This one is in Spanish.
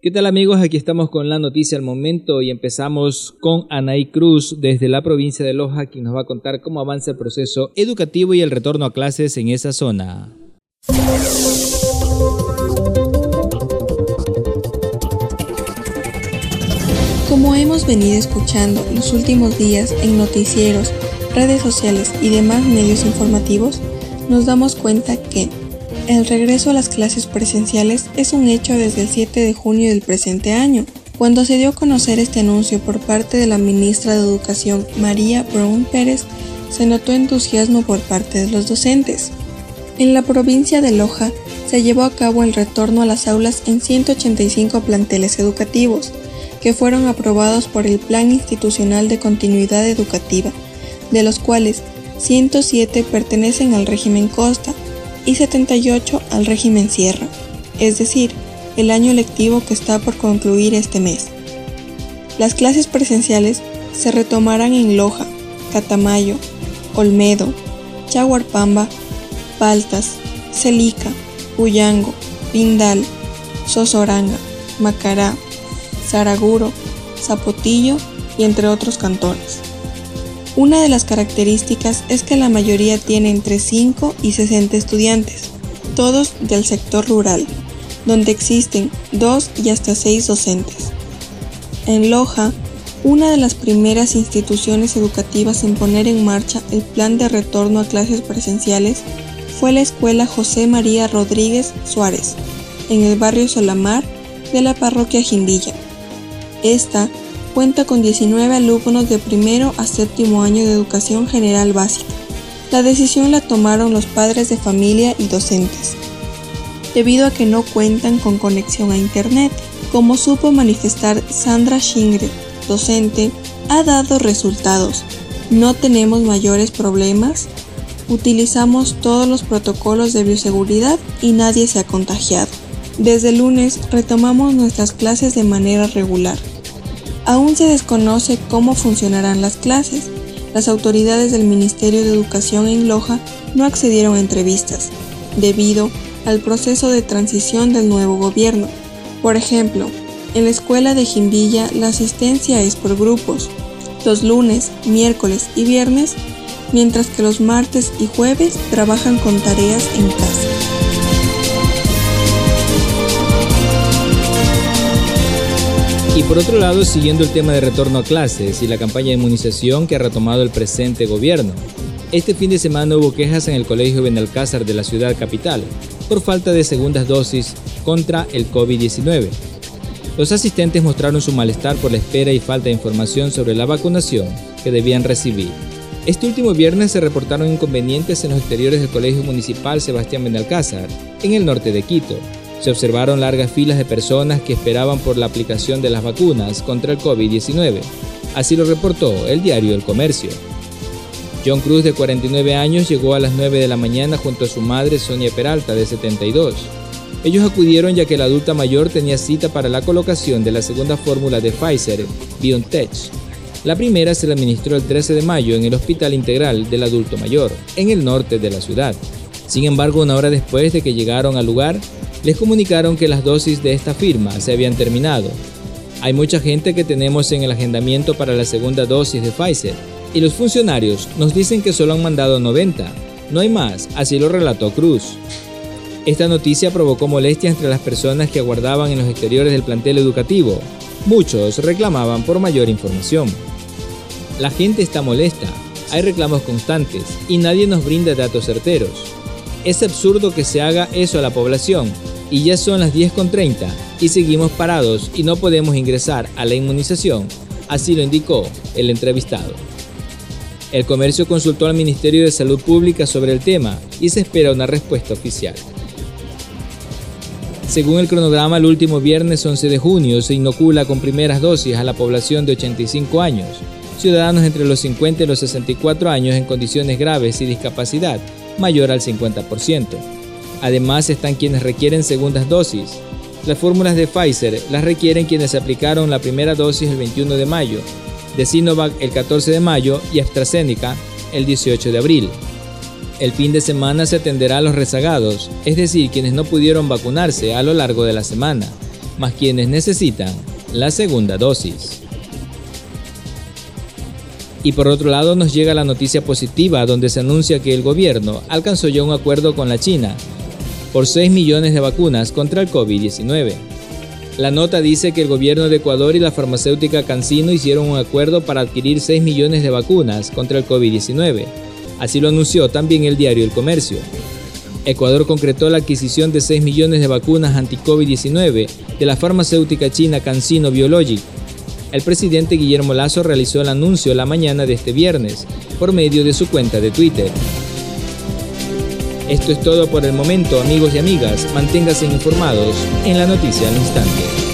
¿Qué tal amigos? Aquí estamos con la noticia al momento y empezamos con Anaí Cruz desde la provincia de Loja, quien nos va a contar cómo avanza el proceso educativo y el retorno a clases en esa zona. Como hemos venido escuchando los últimos días en noticieros, redes sociales y demás medios informativos, nos damos cuenta que el regreso a las clases presenciales es un hecho desde el 7 de junio del presente año, cuando se dio a conocer este anuncio por parte de la ministra de Educación María Brown Pérez, se notó entusiasmo por parte de los docentes. En la provincia de Loja se llevó a cabo el retorno a las aulas en 185 planteles educativos, que fueron aprobados por el Plan Institucional de Continuidad Educativa, de los cuales 107 pertenecen al régimen Costa, y 78 al régimen Sierra, es decir, el año lectivo que está por concluir este mes. Las clases presenciales se retomarán en Loja, Catamayo, Olmedo, Chaguarpamba, Paltas, Celica, Uyango, Pindal, Sosoranga, Macará, Saraguro, Zapotillo y entre otros cantones. Una de las características es que la mayoría tiene entre 5 y 60 estudiantes, todos del sector rural, donde existen 2 y hasta 6 docentes. En Loja, una de las primeras instituciones educativas en poner en marcha el plan de retorno a clases presenciales fue la Escuela José María Rodríguez Suárez, en el barrio Solamar de la parroquia Jimbilla. Esta cuenta con 19 alumnos de primero a séptimo año de educación general básica. La decisión la tomaron los padres de familia y docentes, debido a que no cuentan con conexión a Internet. Como supo manifestar Sandra Shingre, docente, ha dado resultados. No tenemos mayores problemas. Utilizamos todos los protocolos de bioseguridad y nadie se ha contagiado. Desde lunes retomamos nuestras clases de manera regular. Aún se desconoce cómo funcionarán las clases. Las autoridades del Ministerio de Educación en Loja no accedieron a entrevistas, debido al proceso de transición del nuevo gobierno. Por ejemplo, en la escuela de Jimbilla la asistencia es por grupos, los lunes, miércoles y viernes, mientras que los martes y jueves trabajan con tareas en casa. Y por otro lado, siguiendo el tema de retorno a clases y la campaña de inmunización que ha retomado el presente gobierno. Este fin de semana hubo quejas en el Colegio Benalcázar de la ciudad capital por falta de segundas dosis contra el COVID-19. Los asistentes mostraron su malestar por la espera y falta de información sobre la vacunación que debían recibir. Este último viernes se reportaron inconvenientes en los exteriores del Colegio Municipal Sebastián Benalcázar, en el norte de Quito, se observaron largas filas de personas que esperaban por la aplicación de las vacunas contra el COVID-19. Así lo reportó el diario El Comercio. John Cruz, de 49 años, llegó a las 9 de la mañana junto a su madre Sonia Peralta, de 72. Ellos acudieron ya que la adulta mayor tenía cita para la colocación de la segunda fórmula de Pfizer, BioNTech. La primera se la administró el 13 de mayo en el Hospital Integral del Adulto Mayor, en el norte de la ciudad. Sin embargo, una hora después de que llegaron al lugar, les comunicaron que las dosis de esta firma se habían terminado. Hay mucha gente que tenemos en el agendamiento para la segunda dosis de Pfizer y los funcionarios nos dicen que solo han mandado 90. No hay más, así lo relató Cruz. Esta noticia provocó molestia entre las personas que aguardaban en los exteriores del plantel educativo. Muchos reclamaban por mayor información. La gente está molesta, hay reclamos constantes y nadie nos brinda datos certeros. Es absurdo que se haga eso a la población y ya son las 10.30 y seguimos parados y no podemos ingresar a la inmunización, así lo indicó el entrevistado. El comercio consultó al Ministerio de Salud Pública sobre el tema y se espera una respuesta oficial. Según el cronograma, el último viernes 11 de junio se inocula con primeras dosis a la población de 85 años, ciudadanos entre los 50 y los 64 años en condiciones graves y discapacidad mayor al 50%. Además están quienes requieren segundas dosis. Las fórmulas de Pfizer las requieren quienes aplicaron la primera dosis el 21 de mayo, de Sinovac el 14 de mayo y AstraZeneca el 18 de abril. El fin de semana se atenderá a los rezagados, es decir, quienes no pudieron vacunarse a lo largo de la semana. más quienes necesitan la segunda dosis. Y por otro lado nos llega la noticia positiva donde se anuncia que el gobierno alcanzó ya un acuerdo con la China por 6 millones de vacunas contra el COVID-19. La nota dice que el gobierno de Ecuador y la farmacéutica CanSino hicieron un acuerdo para adquirir 6 millones de vacunas contra el COVID-19. Así lo anunció también el diario El Comercio. Ecuador concretó la adquisición de 6 millones de vacunas anti-COVID-19 de la farmacéutica china CanSino Biologic. El presidente Guillermo Lazo realizó el anuncio la mañana de este viernes por medio de su cuenta de Twitter. Esto es todo por el momento, amigos y amigas. Manténganse informados en la noticia al instante.